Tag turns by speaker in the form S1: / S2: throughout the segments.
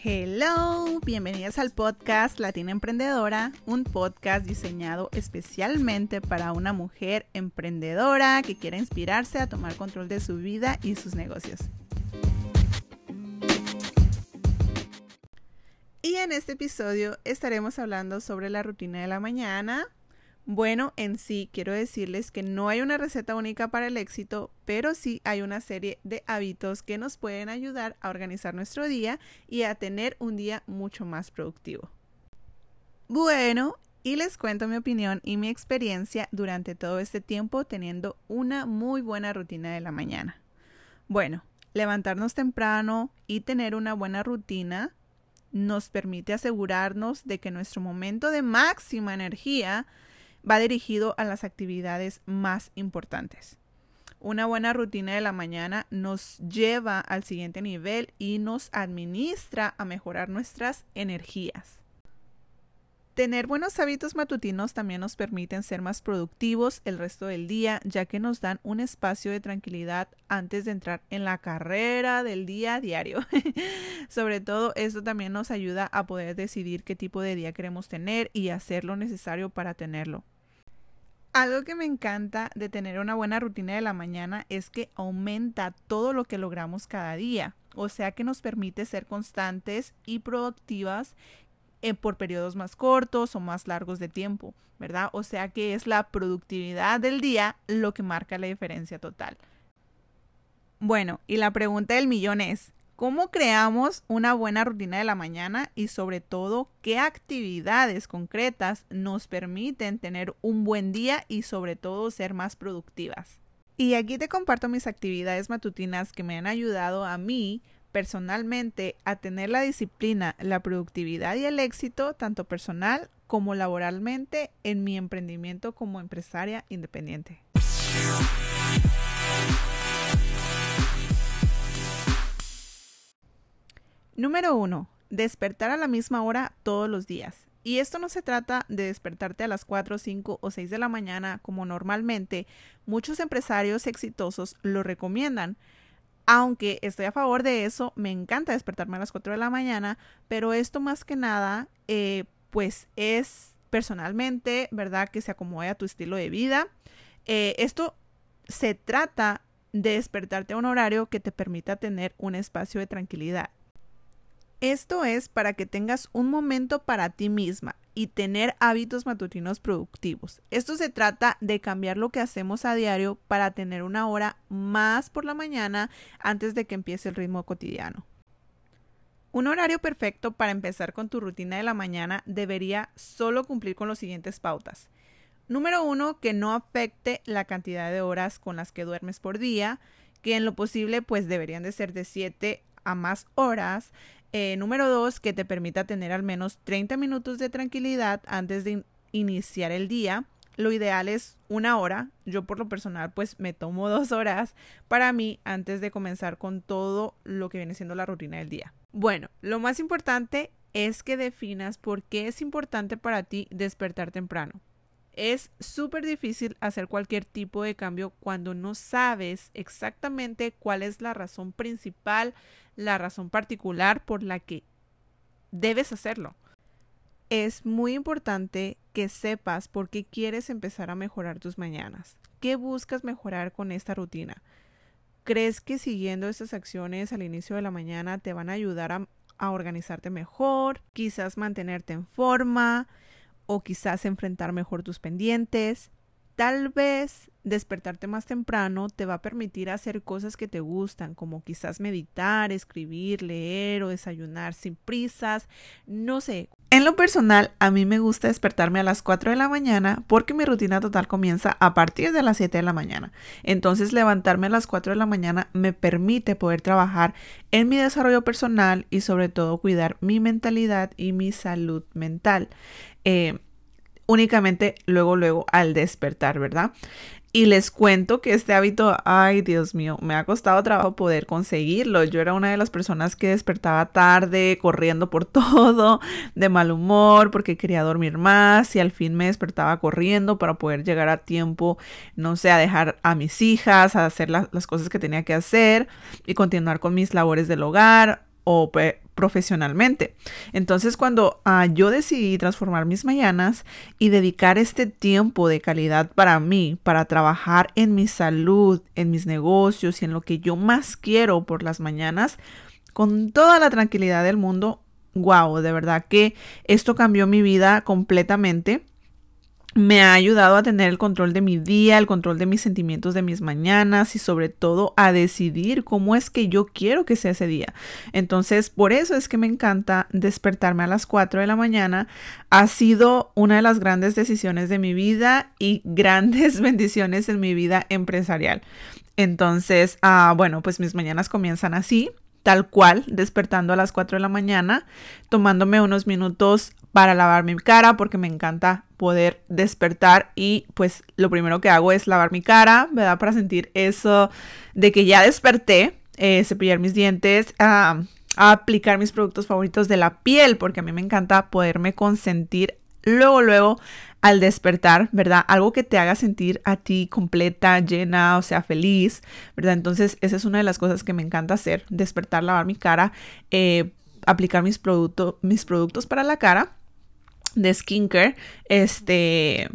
S1: Hello, bienvenidas al podcast Latina Emprendedora, un podcast diseñado especialmente para una mujer emprendedora que quiera inspirarse a tomar control de su vida y sus negocios. Y en este episodio estaremos hablando sobre la rutina de la mañana, bueno, en sí quiero decirles que no hay una receta única para el éxito, pero sí hay una serie de hábitos que nos pueden ayudar a organizar nuestro día y a tener un día mucho más productivo. Bueno, y les cuento mi opinión y mi experiencia durante todo este tiempo teniendo una muy buena rutina de la mañana. Bueno, levantarnos temprano y tener una buena rutina nos permite asegurarnos de que nuestro momento de máxima energía va dirigido a las actividades más importantes. Una buena rutina de la mañana nos lleva al siguiente nivel y nos administra a mejorar nuestras energías. Tener buenos hábitos matutinos también nos permiten ser más productivos el resto del día, ya que nos dan un espacio de tranquilidad antes de entrar en la carrera del día a diario. Sobre todo, esto también nos ayuda a poder decidir qué tipo de día queremos tener y hacer lo necesario para tenerlo. Algo que me encanta de tener una buena rutina de la mañana es que aumenta todo lo que logramos cada día, o sea que nos permite ser constantes y productivas eh, por periodos más cortos o más largos de tiempo, ¿verdad? O sea que es la productividad del día lo que marca la diferencia total. Bueno, y la pregunta del millón es, cómo creamos una buena rutina de la mañana y sobre todo qué actividades concretas nos permiten tener un buen día y sobre todo ser más productivas. Y aquí te comparto mis actividades matutinas que me han ayudado a mí personalmente a tener la disciplina, la productividad y el éxito tanto personal como laboralmente en mi emprendimiento como empresaria independiente. Número 1. Despertar a la misma hora todos los días. Y esto no se trata de despertarte a las 4, 5 o 6 de la mañana como normalmente muchos empresarios exitosos lo recomiendan. Aunque estoy a favor de eso, me encanta despertarme a las 4 de la mañana, pero esto más que nada, eh, pues es personalmente, ¿verdad? Que se acomode a tu estilo de vida. Eh, esto se trata de despertarte a un horario que te permita tener un espacio de tranquilidad. Esto es para que tengas un momento para ti misma y tener hábitos matutinos productivos. Esto se trata de cambiar lo que hacemos a diario para tener una hora más por la mañana antes de que empiece el ritmo cotidiano. Un horario perfecto para empezar con tu rutina de la mañana debería solo cumplir con las siguientes pautas. Número uno, que no afecte la cantidad de horas con las que duermes por día, que en lo posible pues deberían de ser de 7 a más horas. Eh, número dos, que te permita tener al menos 30 minutos de tranquilidad antes de iniciar el día. Lo ideal es una hora. Yo por lo personal pues me tomo dos horas para mí antes de comenzar con todo lo que viene siendo la rutina del día. Bueno, lo más importante es que definas por qué es importante para ti despertar temprano. Es súper difícil hacer cualquier tipo de cambio cuando no sabes exactamente cuál es la razón principal, la razón particular por la que debes hacerlo. Es muy importante que sepas por qué quieres empezar a mejorar tus mañanas. ¿Qué buscas mejorar con esta rutina? ¿Crees que siguiendo estas acciones al inicio de la mañana te van a ayudar a, a organizarte mejor? Quizás mantenerte en forma, o quizás enfrentar mejor tus pendientes. Tal vez despertarte más temprano te va a permitir hacer cosas que te gustan, como quizás meditar, escribir, leer o desayunar sin prisas, no sé. En lo personal, a mí me gusta despertarme a las 4 de la mañana porque mi rutina total comienza a partir de las 7 de la mañana. Entonces, levantarme a las 4 de la mañana me permite poder trabajar en mi desarrollo personal y sobre todo cuidar mi mentalidad y mi salud mental. Eh, únicamente luego, luego al despertar, ¿verdad? Y les cuento que este hábito, ay Dios mío, me ha costado trabajo poder conseguirlo. Yo era una de las personas que despertaba tarde, corriendo por todo, de mal humor, porque quería dormir más y al fin me despertaba corriendo para poder llegar a tiempo, no sé, a dejar a mis hijas, a hacer las cosas que tenía que hacer y continuar con mis labores del hogar o profesionalmente. Entonces, cuando ah, yo decidí transformar mis mañanas y dedicar este tiempo de calidad para mí, para trabajar en mi salud, en mis negocios y en lo que yo más quiero por las mañanas, con toda la tranquilidad del mundo, wow, de verdad que esto cambió mi vida completamente me ha ayudado a tener el control de mi día, el control de mis sentimientos de mis mañanas y sobre todo a decidir cómo es que yo quiero que sea ese día. Entonces, por eso es que me encanta despertarme a las 4 de la mañana. Ha sido una de las grandes decisiones de mi vida y grandes bendiciones en mi vida empresarial. Entonces, ah, bueno, pues mis mañanas comienzan así tal cual, despertando a las 4 de la mañana, tomándome unos minutos para lavar mi cara porque me encanta poder despertar y pues lo primero que hago es lavar mi cara, ¿verdad? Para sentir eso de que ya desperté, eh, cepillar mis dientes, a aplicar mis productos favoritos de la piel porque a mí me encanta poderme consentir luego, luego al despertar, ¿verdad? Algo que te haga sentir a ti completa, llena, o sea, feliz, ¿verdad? Entonces, esa es una de las cosas que me encanta hacer, despertar, lavar mi cara, eh, aplicar mis, mis productos para la cara de skincare, este,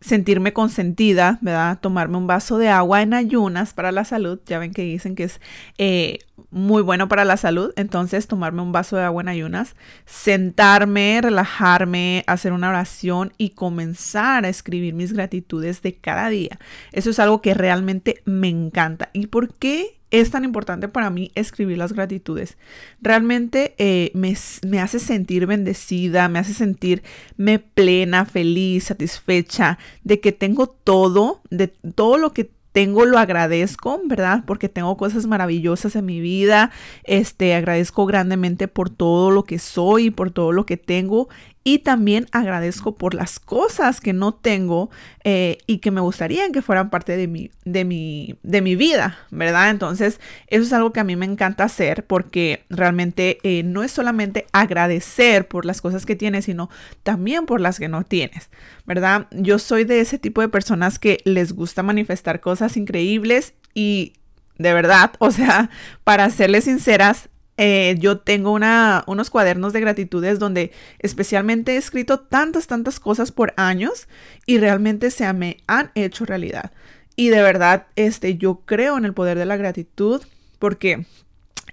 S1: sentirme consentida, ¿verdad? Tomarme un vaso de agua en ayunas para la salud. Ya ven que dicen que es eh, muy bueno para la salud. Entonces, tomarme un vaso de agua en ayunas, sentarme, relajarme, hacer una oración y comenzar a escribir mis gratitudes de cada día. Eso es algo que realmente me encanta. ¿Y por qué? Es tan importante para mí escribir las gratitudes. Realmente eh, me, me, hace sentir bendecida, me hace sentirme plena, feliz, satisfecha de que tengo todo, de todo lo que tengo lo agradezco, ¿verdad? Porque tengo cosas maravillosas en mi vida. Este, agradezco grandemente por todo lo que soy, por todo lo que tengo y también agradezco por las cosas que no tengo eh, y que me gustaría que fueran parte de mi, de, mi, de mi vida, ¿verdad? Entonces, eso es algo que a mí me encanta hacer porque realmente eh, no es solamente agradecer por las cosas que tienes, sino también por las que no tienes, ¿verdad? Yo soy de ese tipo de personas que les gusta manifestar cosas increíbles y de verdad, o sea, para serles sinceras, eh, yo tengo una, unos cuadernos de gratitudes donde especialmente he escrito tantas, tantas cosas por años y realmente se me han hecho realidad. Y de verdad, este, yo creo en el poder de la gratitud porque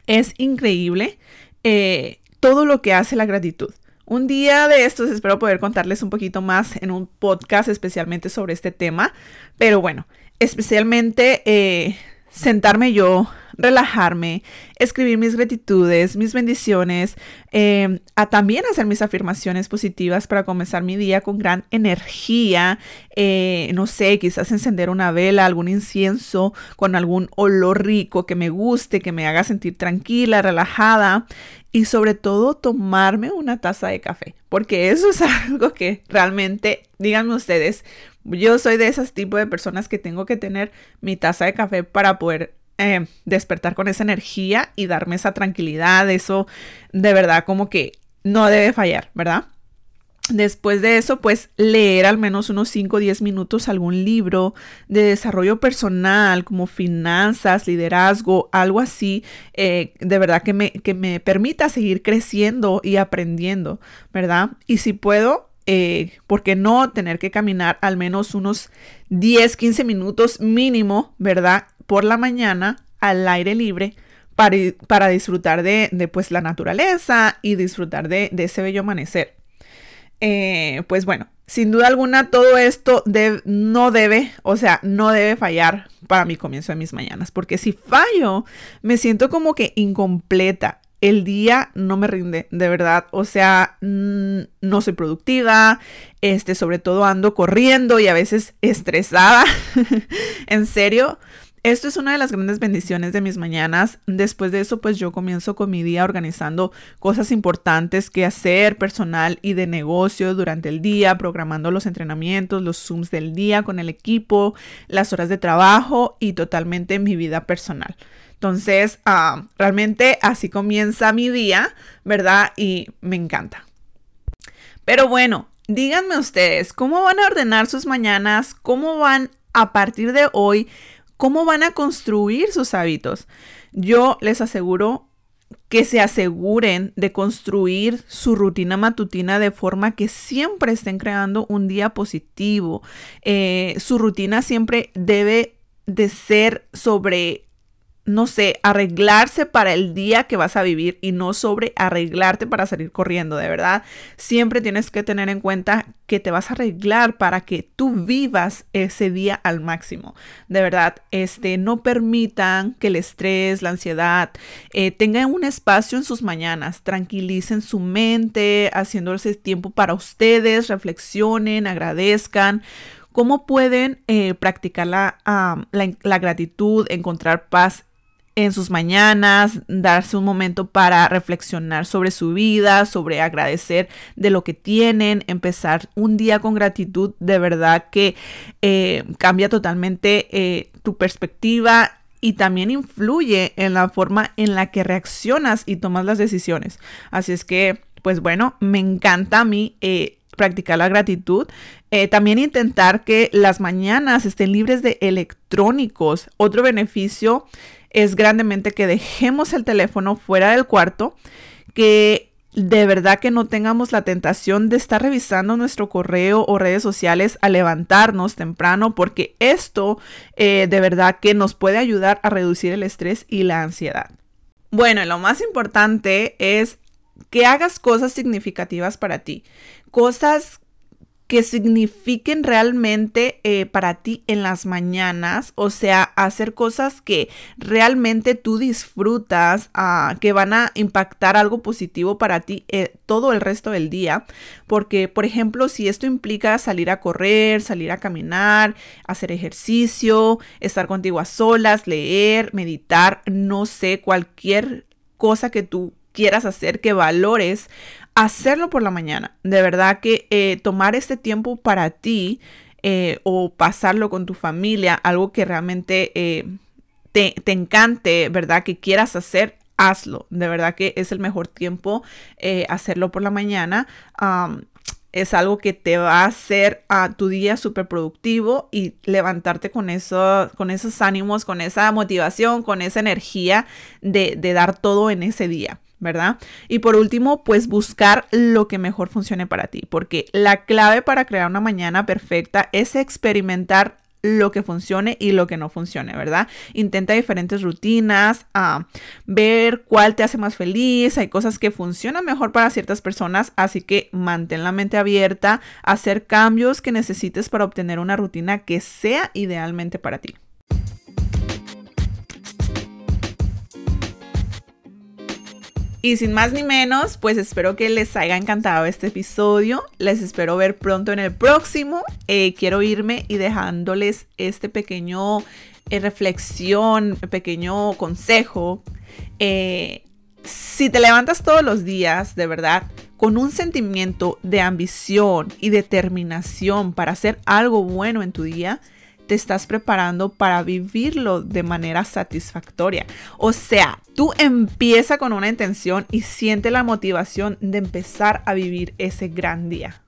S1: es increíble eh, todo lo que hace la gratitud. Un día de estos espero poder contarles un poquito más en un podcast especialmente sobre este tema. Pero bueno, especialmente eh, sentarme yo relajarme, escribir mis gratitudes, mis bendiciones, em, a también hacer mis afirmaciones positivas para comenzar mi día con gran energía, eh, no sé, quizás encender una vela, algún incienso con algún olor rico que me guste, que me haga sentir tranquila, relajada y sobre todo tomarme una taza de café, porque eso es algo que realmente, díganme ustedes, yo soy de esas tipos de personas que tengo que tener mi taza de café para poder eh, despertar con esa energía y darme esa tranquilidad, eso de verdad como que no debe fallar, ¿verdad? Después de eso, pues leer al menos unos 5 o 10 minutos algún libro de desarrollo personal, como finanzas, liderazgo, algo así, eh, de verdad que me, que me permita seguir creciendo y aprendiendo, ¿verdad? Y si puedo, eh, ¿por qué no tener que caminar al menos unos 10, 15 minutos mínimo, ¿verdad? por la mañana al aire libre para, para disfrutar de, de, pues, la naturaleza y disfrutar de, ese bello amanecer. Eh, pues bueno, sin duda alguna todo esto no debe, o sea, no debe fallar para mi comienzo de mis mañanas, porque si fallo, me siento como que incompleta. El día no me rinde, de verdad. O sea, no soy productiva, este, sobre todo ando corriendo y a veces estresada. en serio, esto es una de las grandes bendiciones de mis mañanas. Después de eso, pues yo comienzo con mi día organizando cosas importantes que hacer, personal y de negocio durante el día, programando los entrenamientos, los Zooms del día con el equipo, las horas de trabajo y totalmente mi vida personal. Entonces, ah, realmente así comienza mi día, ¿verdad? Y me encanta. Pero bueno, díganme ustedes, ¿cómo van a ordenar sus mañanas? ¿Cómo van a partir de hoy? cómo van a construir sus hábitos. Yo les aseguro que se aseguren de construir su rutina matutina de forma que siempre estén creando un día positivo. Eh, su rutina siempre debe de ser sobre no sé, arreglarse para el día que vas a vivir y no sobre arreglarte para salir corriendo, de verdad. Siempre tienes que tener en cuenta que te vas a arreglar para que tú vivas ese día al máximo. De verdad, este, no permitan que el estrés, la ansiedad eh, tengan un espacio en sus mañanas. Tranquilicen su mente, haciéndose tiempo para ustedes, reflexionen, agradezcan. ¿Cómo pueden eh, practicar la, la, gratitud, encontrar paz en sus mañanas, darse un momento para reflexionar sobre su vida, sobre agradecer de lo que tienen, empezar un día con gratitud, de verdad que eh, cambia totalmente eh, tu perspectiva y también influye en la forma en la que reaccionas y tomas las decisiones. Así es que, pues bueno, me encanta a mí. Eh, practicar la gratitud. también intentar que las mañanas estén libres de electrónicos. Otro beneficio es grandemente que dejemos el teléfono fuera del cuarto, que de verdad que no tengamos la tentación de estar revisando nuestro correo o redes sociales a levantarnos temprano, porque esto eh, de verdad que nos puede ayudar a reducir el estrés y la ansiedad. Bueno, lo más importante es que hagas cosas significativas para ti, cosas que signifiquen realmente eh, para ti en las mañanas, o sea, hacer cosas que realmente tú disfrutas, ah, que van a impactar algo positivo para ti eh, todo el resto del día, porque, por ejemplo, si esto implica salir a correr, salir a caminar, hacer ejercicio, estar contigo a solas, leer, meditar, no sé, cualquier cosa que tú quieras hacer, que valores, hacerlo por la mañana. De verdad que eh, tomar este tiempo para ti eh, o pasarlo con tu familia, algo que realmente eh, te, encante, ¿verdad? Que quieras hacer, hazlo. De verdad que es el mejor tiempo hacerlo por la mañana. es algo que te va a hacer a tu día súper productivo y levantarte con, eso, con esos ánimos, con esa motivación, con esa energía de, de dar todo en ese día. ¿Verdad? Y por último, pues buscar lo que mejor funcione para ti, porque la clave para crear una mañana perfecta es experimentar lo que funcione y lo que no funcione, ¿verdad? Intenta diferentes rutinas, ah, ver cuál te hace más feliz. Hay cosas que funcionan mejor para ciertas personas, así que mantén la mente abierta, hacer cambios que necesites para obtener una rutina que sea idealmente para ti. Y sin más ni menos, pues espero que les haya encantado este episodio. Les espero ver pronto en el próximo. Eh, quiero irme y dejándoles este pequeño eh, reflexión, pequeño consejo. Eh, si te levantas todos los días, de verdad, con un sentimiento de ambición y determinación para hacer algo bueno en tu día, te estás preparando para vivirlo de manera satisfactoria. O sea, tú empieza con una intención y siente la motivación de empezar a vivir ese gran día.